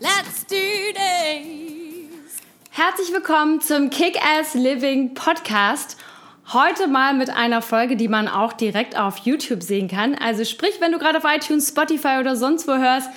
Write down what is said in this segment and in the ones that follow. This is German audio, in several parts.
let's do this! Herzlich willkommen zum Kick-Ass Living Podcast. Heute mal mit einer Folge, die man auch direkt auf YouTube sehen kann. Also sprich, wenn du gerade auf iTunes, Spotify oder sonst wo hörst,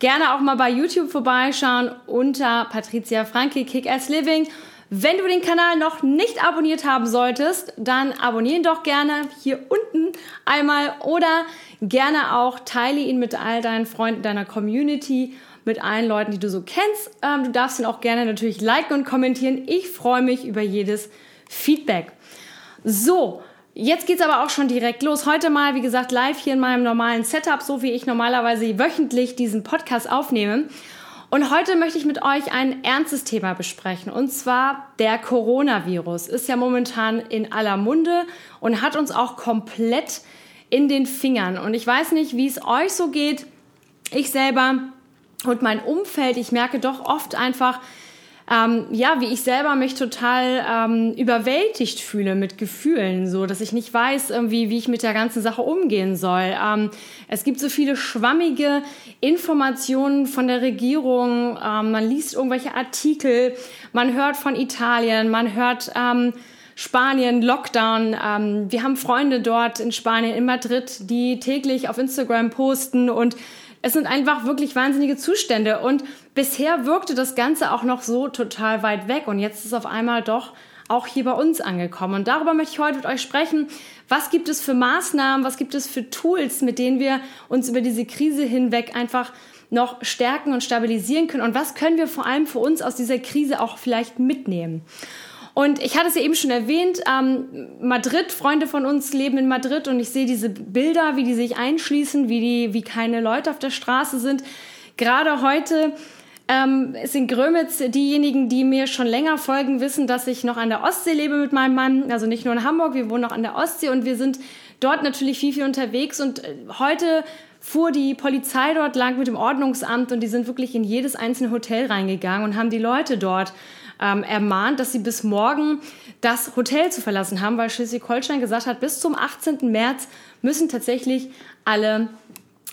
gerne auch mal bei YouTube vorbeischauen unter Patricia Franke Kick-Ass Living. Wenn du den Kanal noch nicht abonniert haben solltest, dann abonnieren doch gerne hier unten einmal oder Gerne auch teile ihn mit all deinen Freunden deiner Community, mit allen Leuten, die du so kennst. Ähm, du darfst ihn auch gerne natürlich liken und kommentieren. Ich freue mich über jedes Feedback. So, Jetzt geht's aber auch schon direkt los. Heute mal, wie gesagt, live hier in meinem normalen Setup, so wie ich normalerweise wöchentlich diesen Podcast aufnehme. Und heute möchte ich mit euch ein ernstes Thema besprechen. Und zwar der Coronavirus. Ist ja momentan in aller Munde und hat uns auch komplett in den Fingern. Und ich weiß nicht, wie es euch so geht. Ich selber und mein Umfeld, ich merke doch oft einfach, ähm, ja, wie ich selber mich total ähm, überwältigt fühle mit Gefühlen, so dass ich nicht weiß, irgendwie, wie ich mit der ganzen Sache umgehen soll. Ähm, es gibt so viele schwammige Informationen von der Regierung. Ähm, man liest irgendwelche Artikel, man hört von Italien, man hört ähm, Spanien, Lockdown. Ähm, wir haben Freunde dort in Spanien, in Madrid, die täglich auf Instagram posten und es sind einfach wirklich wahnsinnige Zustände. Und bisher wirkte das Ganze auch noch so total weit weg und jetzt ist es auf einmal doch auch hier bei uns angekommen. Und darüber möchte ich heute mit euch sprechen. Was gibt es für Maßnahmen, was gibt es für Tools, mit denen wir uns über diese Krise hinweg einfach noch stärken und stabilisieren können? Und was können wir vor allem für uns aus dieser Krise auch vielleicht mitnehmen? Und ich hatte es ja eben schon erwähnt, ähm, Madrid, Freunde von uns leben in Madrid und ich sehe diese Bilder, wie die sich einschließen, wie, die, wie keine Leute auf der Straße sind. Gerade heute ähm, in Grömitz diejenigen, die mir schon länger folgen, wissen, dass ich noch an der Ostsee lebe mit meinem Mann. Also nicht nur in Hamburg, wir wohnen auch an der Ostsee und wir sind dort natürlich viel, viel unterwegs. Und äh, heute fuhr die Polizei dort lang mit dem Ordnungsamt und die sind wirklich in jedes einzelne Hotel reingegangen und haben die Leute dort ähm, ermahnt, dass sie bis morgen das Hotel zu verlassen haben, weil Schleswig-Holstein gesagt hat, bis zum 18. März müssen tatsächlich alle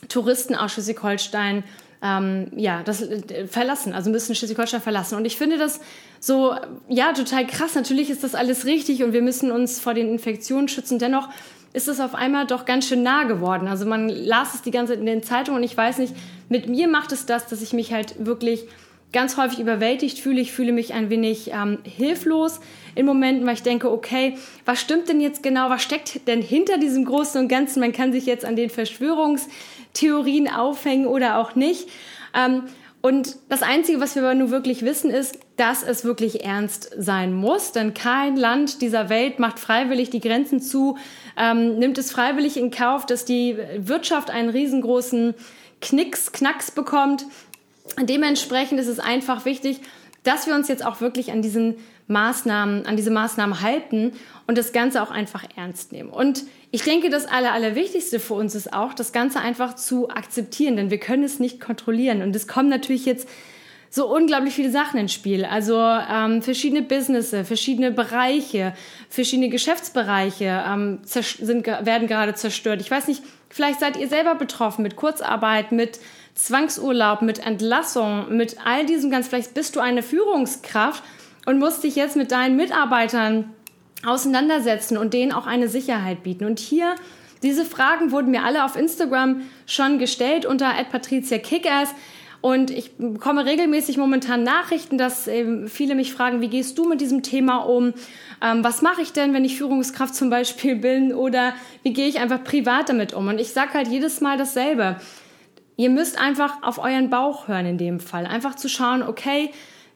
Touristen aus Schleswig-Holstein ähm, ja, das äh, verlassen, also müssen Schleswig-Holstein verlassen. Und ich finde das so, ja, total krass. Natürlich ist das alles richtig und wir müssen uns vor den Infektionen schützen. Dennoch ist es auf einmal doch ganz schön nah geworden. Also man las es die ganze Zeit in den Zeitungen und ich weiß nicht, mit mir macht es das, dass ich mich halt wirklich ganz häufig überwältigt fühle. Ich fühle mich ein wenig ähm, hilflos in Momenten, weil ich denke, okay, was stimmt denn jetzt genau? Was steckt denn hinter diesem Großen und Ganzen? Man kann sich jetzt an den Verschwörungstheorien aufhängen oder auch nicht. Ähm, und das Einzige, was wir aber nur wirklich wissen, ist, dass es wirklich ernst sein muss. Denn kein Land dieser Welt macht freiwillig die Grenzen zu, ähm, nimmt es freiwillig in Kauf, dass die Wirtschaft einen riesengroßen Knicks, Knacks bekommt. Dementsprechend ist es einfach wichtig, dass wir uns jetzt auch wirklich an diesen Maßnahmen, an diese Maßnahmen halten und das Ganze auch einfach ernst nehmen. Und ich denke, das Aller, Allerwichtigste für uns ist auch, das Ganze einfach zu akzeptieren, denn wir können es nicht kontrollieren. Und es kommen natürlich jetzt so unglaublich viele Sachen ins Spiel. Also ähm, verschiedene Businesses, verschiedene Bereiche, verschiedene Geschäftsbereiche ähm, sind, werden gerade zerstört. Ich weiß nicht, vielleicht seid ihr selber betroffen mit Kurzarbeit, mit Zwangsurlaub, mit Entlassung, mit all diesem ganz, vielleicht bist du eine Führungskraft und musst dich jetzt mit deinen Mitarbeitern auseinandersetzen und denen auch eine Sicherheit bieten. Und hier, diese Fragen wurden mir alle auf Instagram schon gestellt unter @patricia_kickass und ich bekomme regelmäßig momentan Nachrichten, dass viele mich fragen, wie gehst du mit diesem Thema um? Ähm, was mache ich denn, wenn ich Führungskraft zum Beispiel bin? Oder wie gehe ich einfach privat damit um? Und ich sage halt jedes Mal dasselbe. Ihr müsst einfach auf euren Bauch hören in dem Fall. Einfach zu schauen, okay,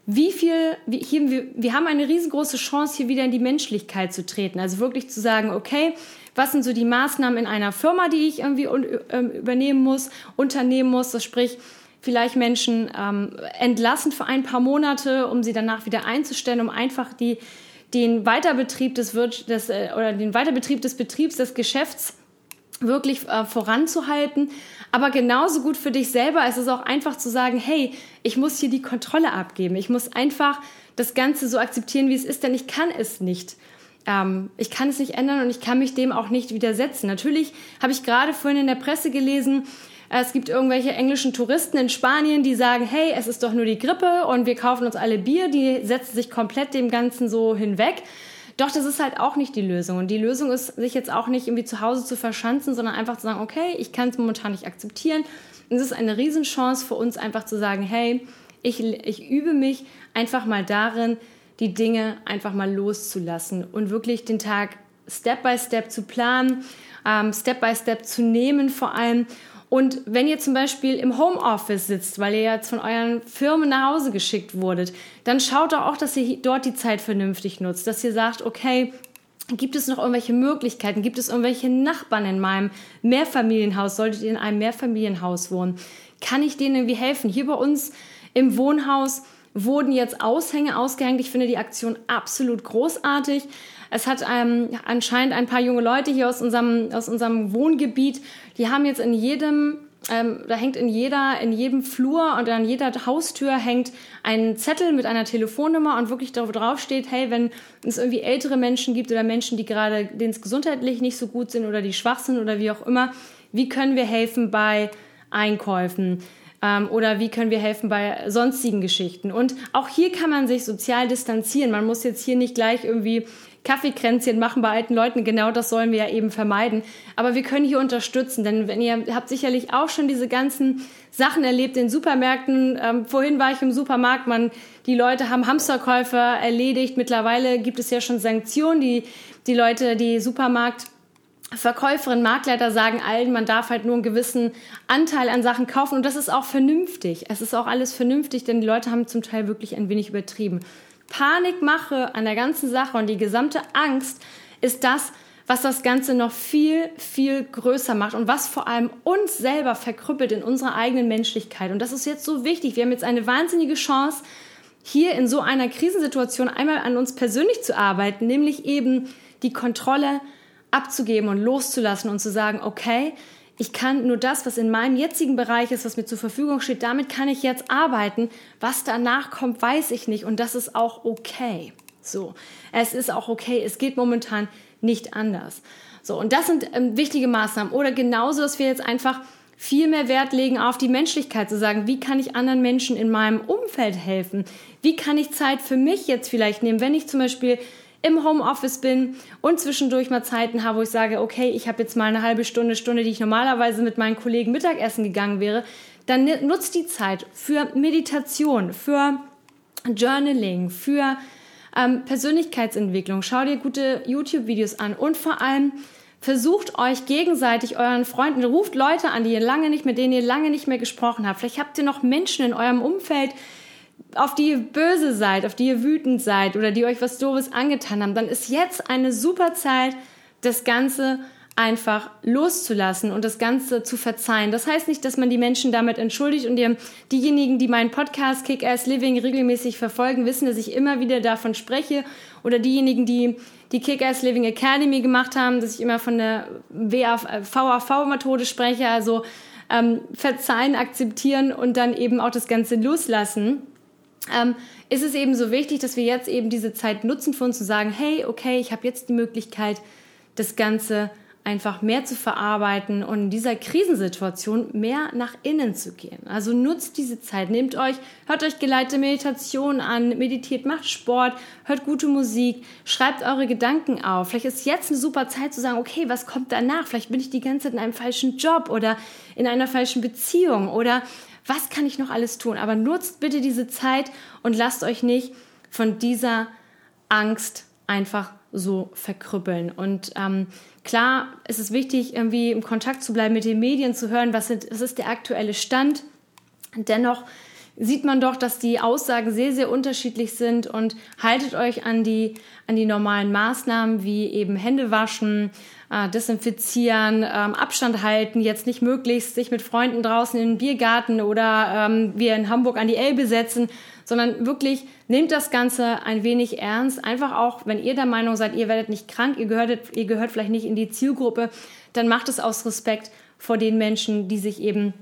wie viel, wie, hier, wir, wir haben eine riesengroße Chance, hier wieder in die Menschlichkeit zu treten. Also wirklich zu sagen, okay, was sind so die Maßnahmen in einer Firma, die ich irgendwie ähm, übernehmen muss, unternehmen muss. Das sprich, vielleicht Menschen ähm, entlassen für ein paar Monate, um sie danach wieder einzustellen, um einfach die, den Weiterbetrieb des, des äh, oder den Weiterbetrieb des Betriebs, des Geschäfts wirklich äh, voranzuhalten. Aber genauso gut für dich selber ist es auch einfach zu sagen, hey, ich muss hier die Kontrolle abgeben. Ich muss einfach das Ganze so akzeptieren, wie es ist, denn ich kann es nicht. Ähm, ich kann es nicht ändern und ich kann mich dem auch nicht widersetzen. Natürlich habe ich gerade vorhin in der Presse gelesen, äh, es gibt irgendwelche englischen Touristen in Spanien, die sagen, hey, es ist doch nur die Grippe und wir kaufen uns alle Bier. Die setzen sich komplett dem Ganzen so hinweg. Doch das ist halt auch nicht die Lösung. Und die Lösung ist, sich jetzt auch nicht irgendwie zu Hause zu verschanzen, sondern einfach zu sagen, okay, ich kann es momentan nicht akzeptieren. Und es ist eine Riesenchance für uns einfach zu sagen, hey, ich, ich übe mich einfach mal darin, die Dinge einfach mal loszulassen und wirklich den Tag Step by Step zu planen, ähm, Step by Step zu nehmen vor allem und wenn ihr zum Beispiel im Homeoffice sitzt, weil ihr jetzt von euren Firmen nach Hause geschickt wurdet, dann schaut doch auch, dass ihr dort die Zeit vernünftig nutzt, dass ihr sagt, okay, Gibt es noch irgendwelche Möglichkeiten? Gibt es irgendwelche Nachbarn in meinem Mehrfamilienhaus? Solltet ihr in einem Mehrfamilienhaus wohnen? Kann ich denen irgendwie helfen? Hier bei uns im Wohnhaus wurden jetzt Aushänge ausgehängt. Ich finde die Aktion absolut großartig. Es hat ähm, anscheinend ein paar junge Leute hier aus unserem, aus unserem Wohngebiet, die haben jetzt in jedem ähm, da hängt in jeder, in jedem Flur und an jeder Haustür hängt ein Zettel mit einer Telefonnummer und wirklich drauf steht, hey, wenn es irgendwie ältere Menschen gibt oder Menschen, die gerade, denen es gesundheitlich nicht so gut sind oder die schwach sind oder wie auch immer, wie können wir helfen bei Einkäufen? Ähm, oder wie können wir helfen bei sonstigen Geschichten? Und auch hier kann man sich sozial distanzieren. Man muss jetzt hier nicht gleich irgendwie Kaffeekränzchen machen bei alten Leuten. Genau das sollen wir ja eben vermeiden. Aber wir können hier unterstützen, denn wenn ihr habt sicherlich auch schon diese ganzen Sachen erlebt in Supermärkten. Ähm, vorhin war ich im Supermarkt, man, die Leute haben Hamsterkäufe erledigt. Mittlerweile gibt es ja schon Sanktionen. Die, die Leute, die Supermarkt Verkäuferin, Marktleiter sagen allen, man darf halt nur einen gewissen Anteil an Sachen kaufen und das ist auch vernünftig. Es ist auch alles vernünftig, denn die Leute haben zum Teil wirklich ein wenig übertrieben. Panikmache an der ganzen Sache und die gesamte Angst ist das, was das Ganze noch viel, viel größer macht und was vor allem uns selber verkrüppelt in unserer eigenen Menschlichkeit. Und das ist jetzt so wichtig. Wir haben jetzt eine wahnsinnige Chance, hier in so einer Krisensituation einmal an uns persönlich zu arbeiten, nämlich eben die Kontrolle abzugeben und loszulassen und zu sagen, okay, ich kann nur das, was in meinem jetzigen Bereich ist, was mir zur Verfügung steht, damit kann ich jetzt arbeiten. Was danach kommt, weiß ich nicht. Und das ist auch okay. So. Es ist auch okay. Es geht momentan nicht anders. So. Und das sind ähm, wichtige Maßnahmen. Oder genauso, dass wir jetzt einfach viel mehr Wert legen auf die Menschlichkeit, zu sagen, wie kann ich anderen Menschen in meinem Umfeld helfen? Wie kann ich Zeit für mich jetzt vielleicht nehmen, wenn ich zum Beispiel im Homeoffice bin und zwischendurch mal Zeiten habe, wo ich sage, okay, ich habe jetzt mal eine halbe Stunde, Stunde, die ich normalerweise mit meinen Kollegen Mittagessen gegangen wäre, dann nutzt die Zeit für Meditation, für Journaling, für ähm, Persönlichkeitsentwicklung. Schau dir gute YouTube-Videos an und vor allem versucht euch gegenseitig euren Freunden, ruft Leute an, die ihr lange nicht, mit denen ihr lange nicht mehr gesprochen habt. Vielleicht habt ihr noch Menschen in eurem Umfeld, auf die ihr böse seid, auf die ihr wütend seid oder die euch was Doofes angetan haben, dann ist jetzt eine super Zeit, das Ganze einfach loszulassen und das Ganze zu verzeihen. Das heißt nicht, dass man die Menschen damit entschuldigt und die, diejenigen, die meinen Podcast Kick-Ass Living regelmäßig verfolgen, wissen, dass ich immer wieder davon spreche oder diejenigen, die die Kick-Ass Living Academy gemacht haben, dass ich immer von der VAV-Methode spreche, also ähm, verzeihen, akzeptieren und dann eben auch das Ganze loslassen ähm, ist es eben so wichtig, dass wir jetzt eben diese Zeit nutzen für uns zu sagen, hey, okay, ich habe jetzt die Möglichkeit, das Ganze einfach mehr zu verarbeiten und in dieser Krisensituation mehr nach innen zu gehen. Also nutzt diese Zeit, nehmt euch, hört euch geleitete Meditation an, meditiert, macht Sport, hört gute Musik, schreibt eure Gedanken auf. Vielleicht ist jetzt eine super Zeit zu sagen, okay, was kommt danach? Vielleicht bin ich die ganze Zeit in einem falschen Job oder in einer falschen Beziehung oder was kann ich noch alles tun? Aber nutzt bitte diese Zeit und lasst euch nicht von dieser Angst einfach so verkrüppeln. Und ähm, klar ist es wichtig, irgendwie im Kontakt zu bleiben mit den Medien, zu hören, was, sind, was ist der aktuelle Stand. Dennoch sieht man doch, dass die Aussagen sehr, sehr unterschiedlich sind und haltet euch an die, an die normalen Maßnahmen wie eben Hände waschen, äh, desinfizieren, ähm, Abstand halten, jetzt nicht möglichst sich mit Freunden draußen in den Biergarten oder ähm, wir in Hamburg an die Elbe setzen, sondern wirklich nehmt das Ganze ein wenig ernst. Einfach auch, wenn ihr der Meinung seid, ihr werdet nicht krank, ihr gehört, ihr gehört vielleicht nicht in die Zielgruppe, dann macht es aus Respekt vor den Menschen, die sich eben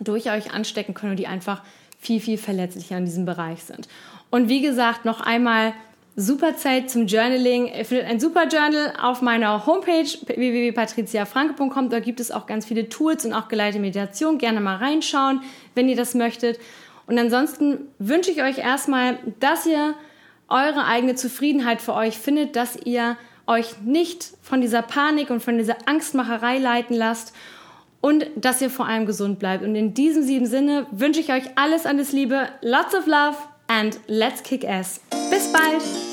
durch euch anstecken können und die einfach viel, viel verletzlicher in diesem Bereich sind. Und wie gesagt, noch einmal super Zeit zum Journaling. Ihr findet ein super Journal auf meiner Homepage www.patriziafranke.com. Da gibt es auch ganz viele Tools und auch geleitete Meditation. Gerne mal reinschauen, wenn ihr das möchtet. Und ansonsten wünsche ich euch erstmal, dass ihr eure eigene Zufriedenheit für euch findet, dass ihr euch nicht von dieser Panik und von dieser Angstmacherei leiten lasst und dass ihr vor allem gesund bleibt. Und in diesem sieben Sinne wünsche ich euch alles, alles Liebe, lots of love and let's kick ass. Bis bald!